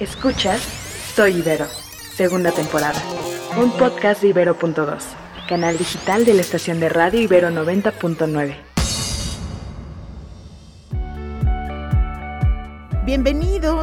Escuchas Soy Ibero, segunda temporada. Un podcast de Ibero.2, canal digital de la estación de radio Ibero 90.9.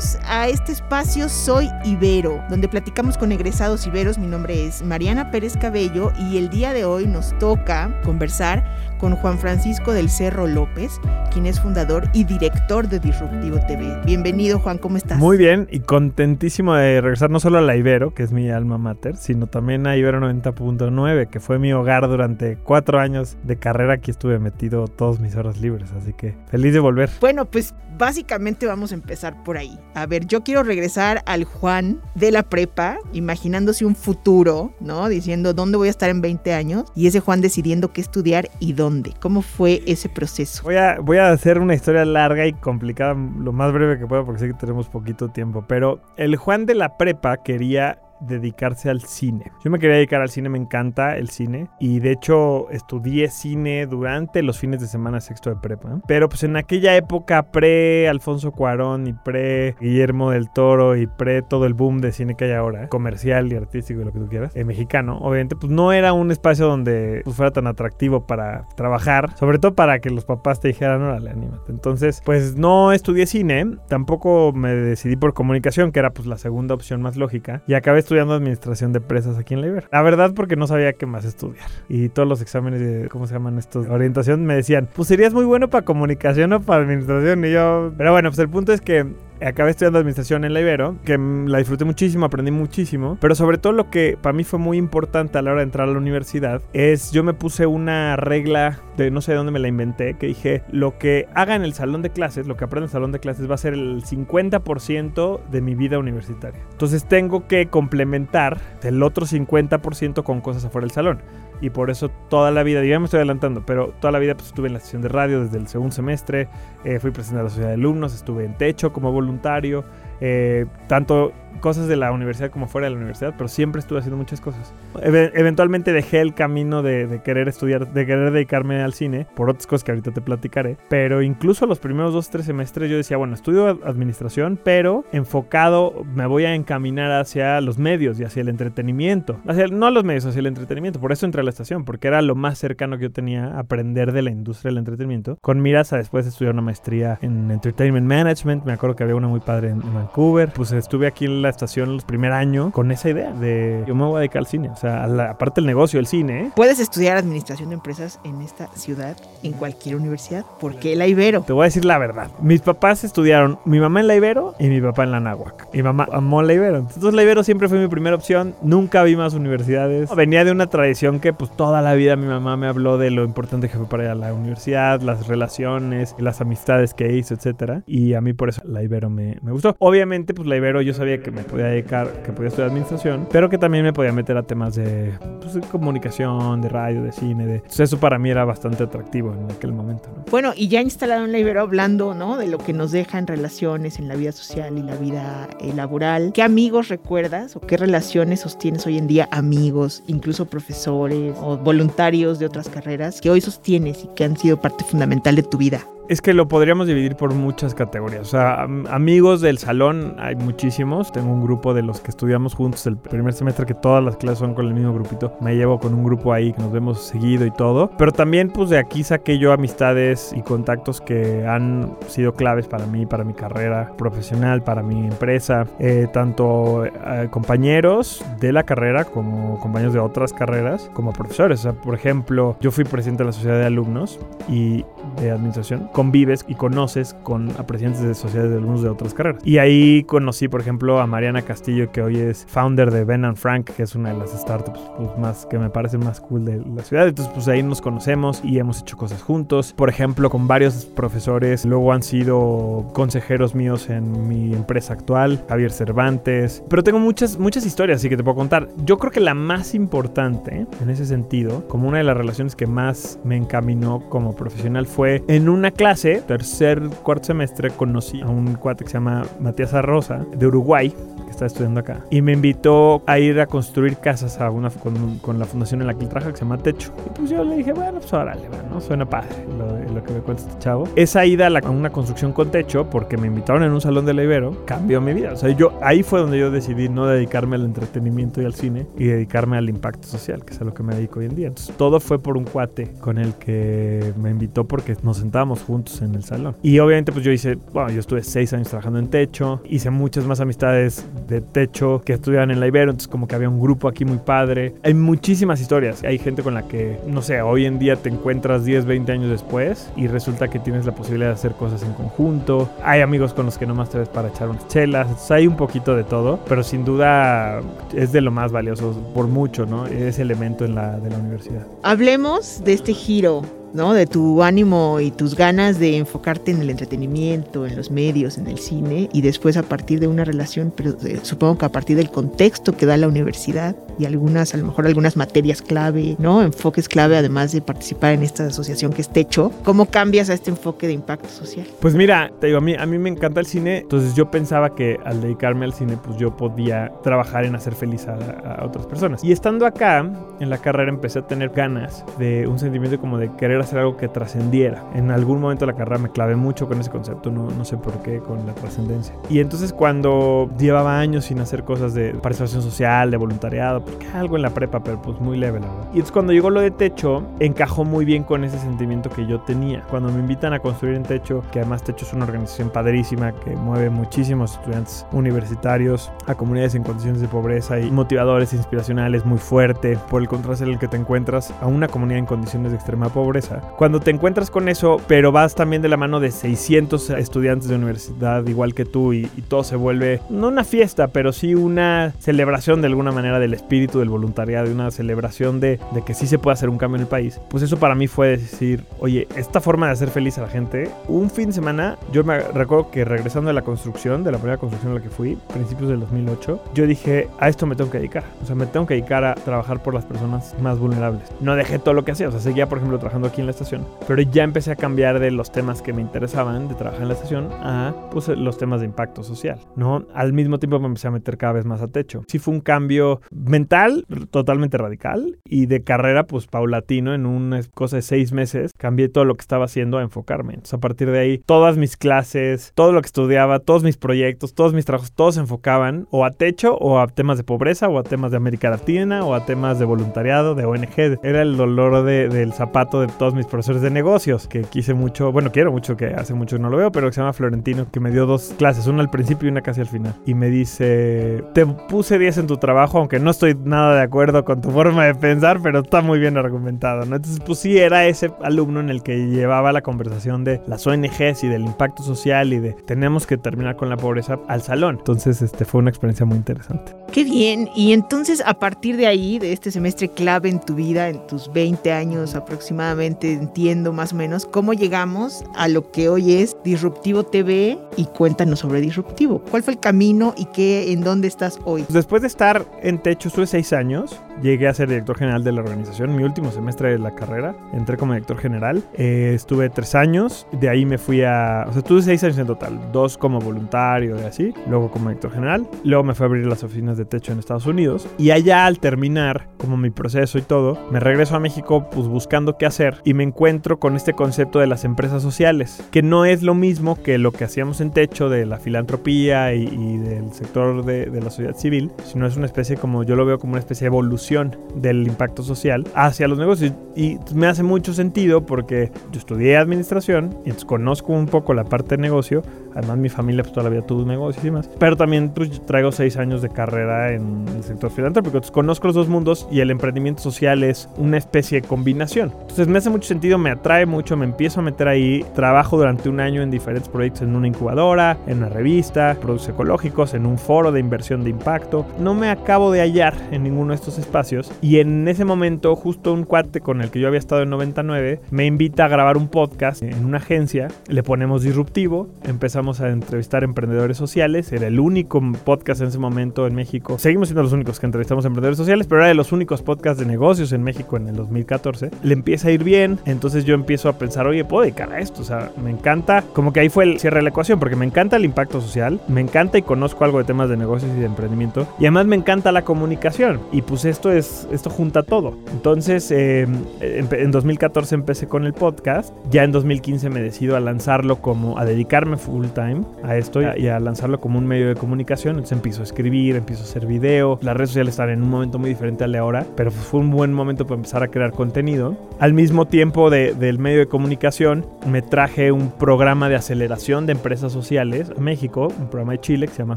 Bienvenidos a este espacio Soy Ibero, donde platicamos con egresados iberos. Mi nombre es Mariana Pérez Cabello y el día de hoy nos toca conversar con Juan Francisco del Cerro López, quien es fundador y director de Disruptivo TV. Bienvenido Juan, ¿cómo estás? Muy bien y contentísimo de regresar no solo a la Ibero, que es mi alma mater, sino también a Ibero 90.9, que fue mi hogar durante cuatro años de carrera. Aquí estuve metido todas mis horas libres, así que feliz de volver. Bueno, pues básicamente vamos a empezar por ahí. A ver, yo quiero regresar al Juan de la prepa, imaginándose un futuro, ¿no? Diciendo dónde voy a estar en 20 años y ese Juan decidiendo qué estudiar y dónde. ¿Cómo fue ese proceso? Voy a, voy a hacer una historia larga y complicada, lo más breve que pueda, porque sé que tenemos poquito tiempo. Pero el Juan de la prepa quería dedicarse al cine. Yo me quería dedicar al cine, me encanta el cine y de hecho estudié cine durante los fines de semana sexto de prepa. Pero pues en aquella época pre Alfonso Cuarón y pre Guillermo del Toro y pre todo el boom de cine que hay ahora, comercial y artístico y lo que tú quieras, en mexicano, obviamente pues no era un espacio donde pues, fuera tan atractivo para trabajar, sobre todo para que los papás te dijeran, órale, anímate. Entonces pues no estudié cine, tampoco me decidí por comunicación, que era pues la segunda opción más lógica y acabé estudiando administración de empresas aquí en la Iber. La verdad porque no sabía qué más estudiar. Y todos los exámenes de, ¿cómo se llaman estos? Orientación me decían, pues serías muy bueno para comunicación o para administración. Y yo, pero bueno, pues el punto es que acabé estudiando administración en la Ibero, que la disfruté muchísimo, aprendí muchísimo, pero sobre todo lo que para mí fue muy importante a la hora de entrar a la universidad es yo me puse una regla de no sé de dónde me la inventé, que dije, lo que haga en el salón de clases, lo que aprenda en el salón de clases va a ser el 50% de mi vida universitaria. Entonces tengo que complementar el otro 50% con cosas afuera del salón y por eso toda la vida, ya me estoy adelantando, pero toda la vida pues, estuve en la estación de radio desde el segundo semestre, eh, fui presidente de la sociedad de alumnos, estuve en techo como voluntario, eh, tanto cosas de la universidad como fuera de la universidad, pero siempre estuve haciendo muchas cosas. eventualmente dejé el camino de, querer estudiar, de querer dedicarme al cine, por otras cosas que ahorita te platicaré, pero incluso los primeros dos, tres semestres yo decía, bueno, estudio administración, pero enfocado me voy a encaminar hacia los medios y hacia el entretenimiento. Hacia, no a los medios, hacia el entretenimiento. Por eso entré a la estación, porque era lo más cercano que yo tenía a aprender de la industria del entretenimiento, con miras a después estudiar una maestría en Entertainment Management. Me acuerdo que había una muy padre en, Vancouver. Pues estuve aquí en la estación el primer año con esa idea de yo me voy a dedicar al cine. O sea, aparte del negocio, el cine. ¿eh? Puedes estudiar administración de empresas en esta ciudad, en cualquier universidad. ¿Por qué la Ibero? Te voy a decir la verdad. Mis papás estudiaron, mi mamá en la Ibero y mi papá en la Náhuac. Mi mamá amó la Ibero. Entonces la Ibero siempre fue mi primera opción. Nunca vi más universidades. Venía de una tradición que pues toda la vida mi mamá me habló de lo importante que fue para ir a la universidad, las relaciones, las amistades que hizo, etcétera. Y a mí por eso la Ibero me, me gustó. Obviamente pues la Ibero yo sabía que me podía dedicar, que podía estudiar administración, pero que también me podía meter a temas de, pues, comunicación, de radio, de cine, de... Entonces eso para mí era bastante atractivo en aquel momento. ¿no? Bueno, y ya instalado en la Ibero hablando, ¿no? De lo que nos deja en relaciones, en la vida social y la vida eh, laboral. ¿Qué amigos recuerdas o qué relaciones sostienes hoy en día? Amigos, incluso profesores o voluntarios de otras carreras que hoy sostienes y que han sido parte fundamental de tu vida. Es que lo podríamos dividir por muchas categorías. O sea, amigos del salón hay muchísimos. Tengo un grupo de los que estudiamos juntos el primer semestre que todas las clases son con el mismo grupito. Me llevo con un grupo ahí que nos vemos seguido y todo. Pero también pues de aquí saqué yo amistades y contactos que han sido claves para mí, para mi carrera profesional, para mi empresa. Eh, tanto eh, compañeros de la carrera como compañeros de otras carreras, como profesores. O sea, por ejemplo, yo fui presidente de la sociedad de alumnos y de administración convives y conoces con a presidentes de sociedades de alumnos de otras carreras. Y ahí conocí, por ejemplo, a Mariana Castillo, que hoy es founder de Ben Frank, que es una de las startups pues, más que me parece más cool de la ciudad. Entonces, pues ahí nos conocemos y hemos hecho cosas juntos. Por ejemplo, con varios profesores, luego han sido consejeros míos en mi empresa actual, Javier Cervantes. Pero tengo muchas, muchas historias, así que te puedo contar. Yo creo que la más importante en ese sentido, como una de las relaciones que más me encaminó como profesional, fue en una clase tercer, cuarto semestre, conocí a un cuate que se llama Matías Arrosa, de Uruguay, que estaba estudiando acá. Y me invitó a ir a construir casas a una, con, con la fundación en la que trabaja, que se llama Techo. Y pues yo le dije, bueno, pues órale, ¿no? Suena padre lo, lo, que me cuenta este chavo. Esa ida a, la, a, una construcción con techo, porque me invitaron en un salón de la Ibero, cambió mi vida. O sea, yo, ahí fue donde yo decidí no dedicarme al entretenimiento y al cine y dedicarme al impacto social, que es a lo que me dedico hoy en día. Entonces, todo fue por un cuate con el que me invitó porque nos sentábamos juntos en el salón. Y obviamente, pues yo hice, bueno, yo estuve seis años trabajando en techo, hice muchas más amistades de techo que estudiaban en la Ibero, entonces como que había un grupo aquí muy padre. Hay muchísimas historias. Hay gente con la que, no sé, hoy en día te encuentras 10, 20 años después y resulta que tienes la posibilidad de hacer cosas en conjunto. Hay amigos con los que nomás te ves para echar unas chelas. Entonces hay un poquito de todo, pero sin duda es de lo más valioso por mucho, ¿no? Ese elemento en la, de la universidad. Hablemos de este giro ¿no? De tu ánimo y tus ganas de enfocarte en el entretenimiento, en los medios, en el cine, y después a partir de una relación, pero eh, supongo que a partir del contexto que da la universidad y algunas, a lo mejor algunas materias clave, ¿no? Enfoques clave, además de participar en esta asociación que es Techo. ¿Cómo cambias a este enfoque de impacto social? Pues mira, te digo, a mí, a mí me encanta el cine, entonces yo pensaba que al dedicarme al cine, pues yo podía trabajar en hacer feliz a, a otras personas. Y estando acá, en la carrera, empecé a tener ganas de un sentimiento como de querer hacer algo que trascendiera. En algún momento de la carrera me clavé mucho con ese concepto, no, no sé por qué, con la trascendencia. Y entonces cuando llevaba años sin hacer cosas de participación social, de voluntariado, porque algo en la prepa, pero pues muy leve, la verdad. Y entonces cuando llegó lo de techo, encajó muy bien con ese sentimiento que yo tenía. Cuando me invitan a construir en techo, que además techo es una organización padrísima que mueve muchísimos estudiantes universitarios a comunidades en condiciones de pobreza y motivadores inspiracionales muy fuerte por el contraste en el que te encuentras a una comunidad en condiciones de extrema pobreza cuando te encuentras con eso, pero vas también de la mano de 600 estudiantes de universidad igual que tú y, y todo se vuelve, no una fiesta, pero sí una celebración de alguna manera del espíritu del voluntariado, y una celebración de, de que sí se puede hacer un cambio en el país, pues eso para mí fue decir, oye, esta forma de hacer feliz a la gente, un fin de semana, yo me recuerdo que regresando de la construcción, de la primera construcción a la que fui, principios del 2008, yo dije, a esto me tengo que dedicar, o sea, me tengo que dedicar a trabajar por las personas más vulnerables. No dejé todo lo que hacía, o sea, seguía, por ejemplo, trabajando aquí en la estación. Pero ya empecé a cambiar de los temas que me interesaban de trabajar en la estación a pues, los temas de impacto social, ¿no? Al mismo tiempo me empecé a meter cada vez más a techo. Sí fue un cambio mental totalmente radical y de carrera pues paulatino en una cosa de seis meses cambié todo lo que estaba haciendo a enfocarme. Entonces a partir de ahí todas mis clases, todo lo que estudiaba, todos mis proyectos, todos mis trabajos, todos se enfocaban o a techo o a temas de pobreza o a temas de América Latina o a temas de voluntariado, de ONG. Era el dolor de, del zapato de mis profesores de negocios, que quise mucho, bueno, quiero mucho, que hace mucho no lo veo, pero que se llama Florentino, que me dio dos clases, una al principio y una casi al final. Y me dice, te puse 10 en tu trabajo, aunque no estoy nada de acuerdo con tu forma de pensar, pero está muy bien argumentado. Entonces, pues sí, era ese alumno en el que llevaba la conversación de las ONGs y del impacto social y de tenemos que terminar con la pobreza al salón. Entonces, este fue una experiencia muy interesante. Qué bien. Y entonces, a partir de ahí, de este semestre clave en tu vida, en tus 20 años aproximadamente, entiendo más o menos cómo llegamos a lo que hoy es Disruptivo TV y cuéntanos sobre Disruptivo. ¿Cuál fue el camino y qué, en dónde estás hoy? Después de estar en Techo, estuve seis años, llegué a ser director general de la organización, mi último semestre de la carrera, entré como director general, eh, estuve tres años, de ahí me fui a, o sea, estuve seis años en total, dos como voluntario y así, luego como director general, luego me fui a abrir las oficinas de Techo en Estados Unidos y allá al terminar como mi proceso y todo, me regreso a México pues buscando qué hacer y me encuentro con este concepto de las empresas sociales, que no es lo mismo que lo que hacíamos en Techo de la filantropía y, y del sector de, de, la sociedad civil, sino es una especie como yo lo veo como una especie de evolución del impacto social hacia los negocios. Y me hace mucho sentido porque yo estudié administración entonces conozco un poco la parte de negocio, además mi familia pues todavía tuvo negocios y más, pero también pues traigo seis años de carrera en el sector filantrópico, entonces conozco los dos mundos y el emprendimiento social es una especie de combinación. Entonces me hace mucho sentido, me atrae mucho, me empiezo a meter ahí, trabajo durante un año en diferentes proyectos, en una incubadora, en una revista, productos ecológicos, en un foro de inversión de impacto. No me acabo de hallar en ninguno de estos espacios y en ese momento justo un cuate con el que yo había estado en 99 me invita a grabar un podcast en una agencia, le ponemos disruptivo, empezamos empezamos a entrevistar emprendedores sociales. Era el único podcast en ese momento en México. Seguimos siendo los únicos que entrevistamos emprendedores sociales, pero era de los únicos podcasts de negocios en México en el 2014. Le empieza a ir bien, entonces yo empiezo a pensar, oye, puedo dedicar a esto. O sea, me encanta, como que ahí fue el cierre de la ecuación, porque me encanta el impacto social, me encanta y conozco algo de temas de negocios y de emprendimiento, y además me encanta la comunicación. Y pues esto es, esto junta todo. Entonces, eh, en 2014 empecé con el podcast, ya en 2015 me decido a lanzarlo como, a dedicarme full time a esto y a, lanzarlo como un medio de comunicación. Entonces empiezo a escribir, empiezo a hacer video. Las redes sociales están en un momento muy diferente al de ahora, pero fue un buen momento para empezar a crear contenido. Al mismo tiempo del medio de comunicación, me traje un programa de aceleración de empresas sociales a México, un programa de Chile que se llama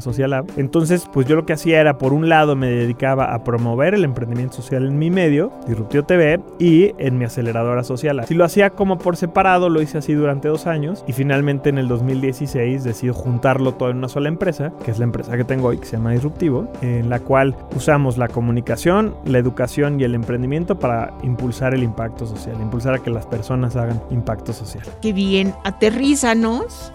Social Lab. Entonces, pues yo lo que hacía era, por un lado, me dedicaba a promover el emprendimiento social en mi medio, Disruptivo TV, y en mi aceleradora social. Si lo hacía como por separado, lo hice así durante dos años y finalmente en el 2016 decido juntarlo todo en una sola empresa, que es la empresa que tengo hoy, que se llama Disruptivo, en la cual usamos la comunicación, la educación y el emprendimiento para impulsar el impacto social, impulsar a que las personas hagan impacto social. Qué bien, aterrízanos,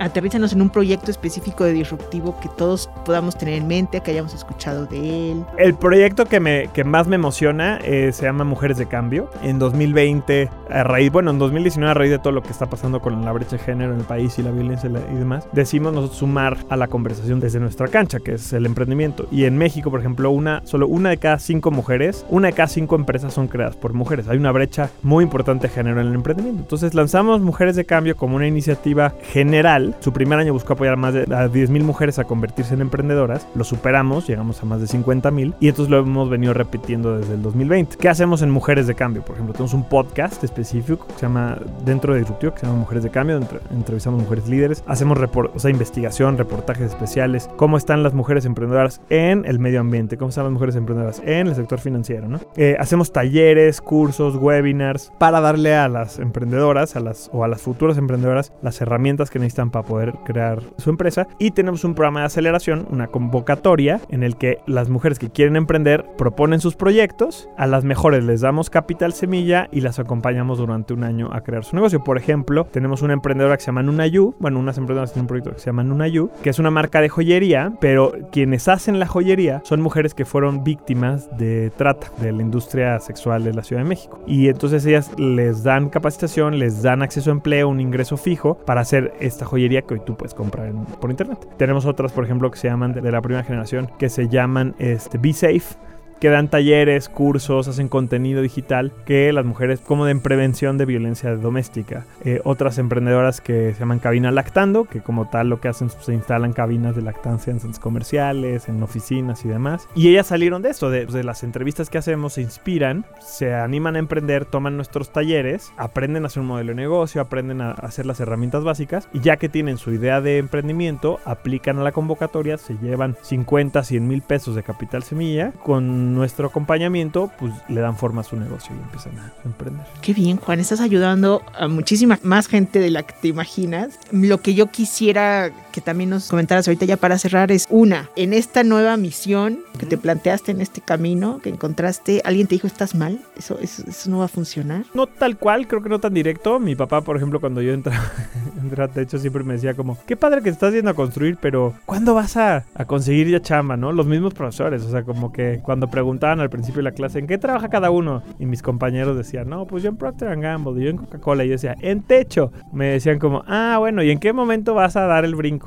aterrízanos en un proyecto específico de Disruptivo que todos podamos tener en mente, que hayamos escuchado de él. El proyecto que, me, que más me emociona eh, se llama Mujeres de Cambio. En 2020, a raíz, bueno, en 2019 a raíz de todo lo que está pasando con la brecha de género en el país y la violencia y demás, decimos nosotros sumar a la conversación desde nuestra cancha, que es el emprendimiento. Y en México, por ejemplo, una, solo una de cada cinco mujeres, una de cada cinco empresas son creadas por mujeres. Hay una brecha muy importante de género en el emprendimiento. Entonces lanzamos Mujeres de Cambio como una iniciativa general. Su primer año buscó apoyar a más de a 10 mil mujeres a convertirse en emprendedoras. Lo superamos, llegamos a más de 50 mil y entonces lo hemos venido repitiendo desde el 2020. ¿Qué hacemos en Mujeres de Cambio? Por ejemplo, tenemos un podcast específico que se llama dentro de Disruptivo, que se llama Mujeres de Cambio, entrevistamos mujeres líderes, hacemos o sea, investigación, reportajes especiales, cómo están las mujeres emprendedoras en el medio ambiente, cómo están las mujeres emprendedoras en el sector financiero, ¿no? Eh, hacemos talleres, cursos, webinars para darle a las emprendedoras a las, o a las futuras emprendedoras las herramientas que necesitan para poder crear su empresa y tenemos un programa de aceleración, una convocatoria en el que las mujeres que quieren emprender proponen sus proyectos, a las mejores les damos capital semilla y las acompañamos durante un año a crear su negocio. Por ejemplo, tenemos una emprendedora que se llama Nunayu, bueno, unas emprendedoras tienen un proyecto que se llama Nunayu, que es una marca de joyería, pero quienes hacen la joyería son mujeres que fueron víctimas de trata de la industria sexual de la Ciudad de México. Y entonces ellas les dan capacitación, les dan acceso a empleo, un ingreso fijo para hacer esta joyería que hoy tú puedes comprar por internet. Tenemos otras, por ejemplo, que se llaman de, la primera generación, que se llaman este, Be Safe que dan talleres, cursos, hacen contenido digital que las mujeres como de prevención de violencia doméstica. Eh, otras emprendedoras que se llaman Cabina Lactando, que como tal lo que hacen es se instalan cabinas de lactancia en centros comerciales, en oficinas y demás. Y ellas salieron de esto, de, de las entrevistas que hacemos, se inspiran, se animan a emprender, toman nuestros talleres, aprenden a hacer un modelo de negocio, aprenden a hacer las herramientas básicas y ya que tienen su idea de emprendimiento, aplican a la convocatoria, se llevan 50, 100 mil pesos de capital semilla con nuestro acompañamiento, pues le dan forma a su negocio y empiezan a emprender. Qué bien, Juan, estás ayudando a muchísima más gente de la que te imaginas. Lo que yo quisiera que también nos comentaras ahorita ya para cerrar es una, en esta nueva misión que te planteaste en este camino, que encontraste, alguien te dijo, estás mal, eso, eso, no va a funcionar. No tal cual, creo que no tan directo. Mi papá, por ejemplo, cuando yo entraba, entraba a techo, siempre me decía como, qué padre que estás yendo a construir, pero ¿cuándo vas a, a conseguir ya chamba, no? Los mismos profesores, o sea, como que cuando preguntaban al principio de la clase, ¿en qué trabaja cada uno? Y mis compañeros decían, no, pues yo en Procter Gamble, yo en Coca-Cola, y yo decía, en techo. Me decían como, ah, bueno, ¿y en qué momento vas a dar el brinco,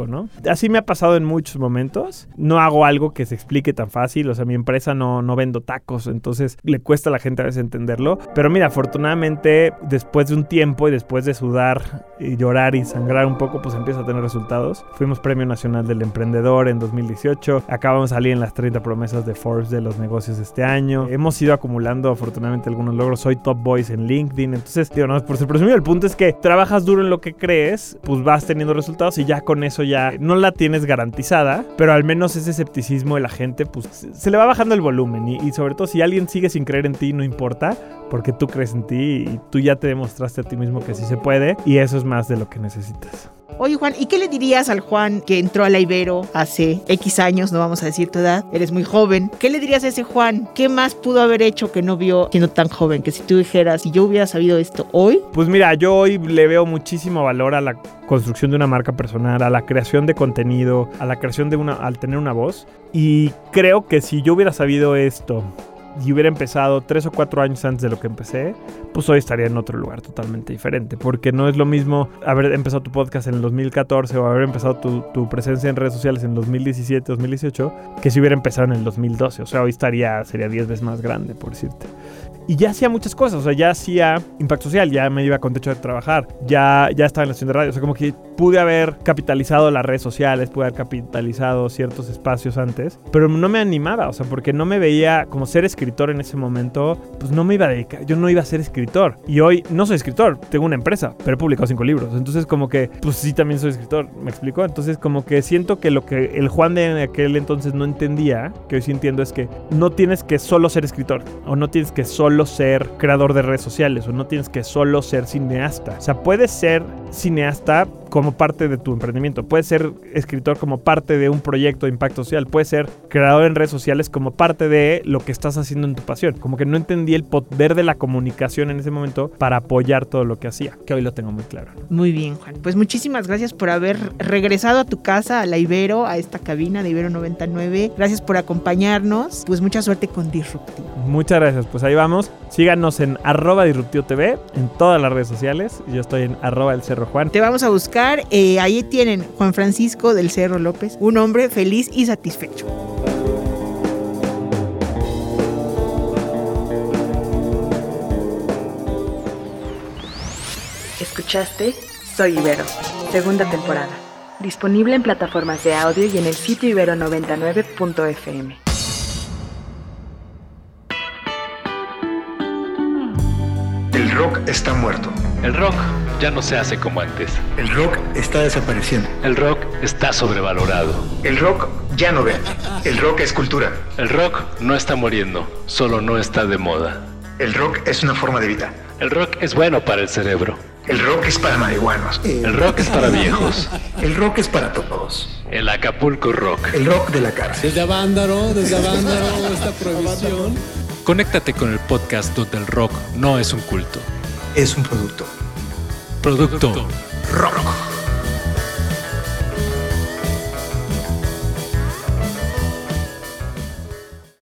Así me ha pasado en muchos momentos. No hago algo que se explique tan fácil, o sea, mi empresa no, no vendo tacos, entonces le cuesta a la gente a veces entenderlo. Pero mira, afortunadamente, después de un tiempo y después de sudar y llorar y sangrar un poco, pues empieza a tener resultados. Fuimos Premio Nacional del Emprendedor en 2018, acabamos de salir en las 30 promesas de Forbes de los negocios este año. Hemos ido acumulando afortunadamente algunos logros. Soy top voice en LinkedIn. Entonces, digo, no por ser presumido. El punto es que trabajas duro en lo que crees, pues vas teniendo resultados y ya con eso ya no la tienes garantizada, pero al menos ese escepticismo de la gente, pues se le va bajando el volumen. Y, y sobre todo si alguien sigue sin creer en ti, no importa, porque tú crees en ti y tú ya te demostraste a ti mismo que sí se puede y eso es más de lo que necesitas. Oye, Juan, ¿y qué le dirías al Juan que entró a la Ibero hace X años? No vamos a decir tu edad, eres muy joven. ¿Qué le dirías a ese Juan? ¿Qué más pudo haber hecho que no vio siendo tan joven? Que si tú dijeras, si yo hubiera sabido esto hoy. Pues mira, yo hoy le veo muchísimo valor a la construcción de una marca personal, a la creación de contenido, a la creación de una, al tener una voz. Y creo que si yo hubiera sabido esto y hubiera empezado tres o cuatro años antes de lo que empecé, pues hoy estaría en otro lugar totalmente diferente. Porque no es lo mismo haber empezado tu podcast en el 2014 o haber empezado tu, tu presencia en redes sociales en 2017, 2018, que si hubiera empezado en el 2012. O sea, hoy estaría, sería 10 veces más grande, por decirte. Y ya hacía muchas cosas, o sea, ya hacía impacto social, ya me iba con techo de trabajar, ya, ya estaba en la estación de radio, o sea, como que pude haber capitalizado las redes sociales, pude haber capitalizado ciertos espacios antes, pero no me animaba, o sea, porque no me veía como ser escritor en ese momento, pues no me iba a dedicar, yo no iba a ser escritor. Y hoy no soy escritor, tengo una empresa, pero he publicado cinco libros, entonces como que, pues sí, también soy escritor, ¿me explico? Entonces como que siento que lo que el Juan de aquel entonces no entendía, que hoy sí entiendo, es que no tienes que solo ser escritor, o no tienes que solo ser creador de redes sociales o no tienes que solo ser cineasta. O sea, puedes ser cineasta como parte de tu emprendimiento, puedes ser escritor como parte de un proyecto de impacto social, puedes ser creador en redes sociales como parte de lo que estás haciendo en tu pasión. Como que no entendí el poder de la comunicación en ese momento para apoyar todo lo que hacía, que hoy lo tengo muy claro. Muy bien, Juan. Pues muchísimas gracias por haber regresado a tu casa, a la Ibero, a esta cabina de Ibero 99. Gracias por acompañarnos. Pues mucha suerte con Disruptivo. Muchas gracias. Pues ahí vamos. Síganos en arroba disruptivo TV en todas las redes sociales. Yo estoy en arroba el Cerro Juan. Te vamos a buscar. Eh, ahí tienen Juan Francisco del Cerro López, un hombre feliz y satisfecho. Escuchaste Soy Ibero, segunda temporada. Disponible en plataformas de audio y en el sitio ibero99.fm. El rock está muerto. El rock ya no se hace como antes. El rock está desapareciendo. El rock está sobrevalorado. El rock ya no vende. El rock es cultura. El rock no está muriendo, solo no está de moda. El rock es una forma de vida. El rock es bueno para el cerebro. El rock es para marihuanos. El rock es para viejos. El rock es para todos. El Acapulco Rock. El rock de la cárcel. Desde Avándaro, desde Avándaro, esta prohibición. Conéctate con el podcast donde el rock no es un culto. Es un producto. Producto Rock.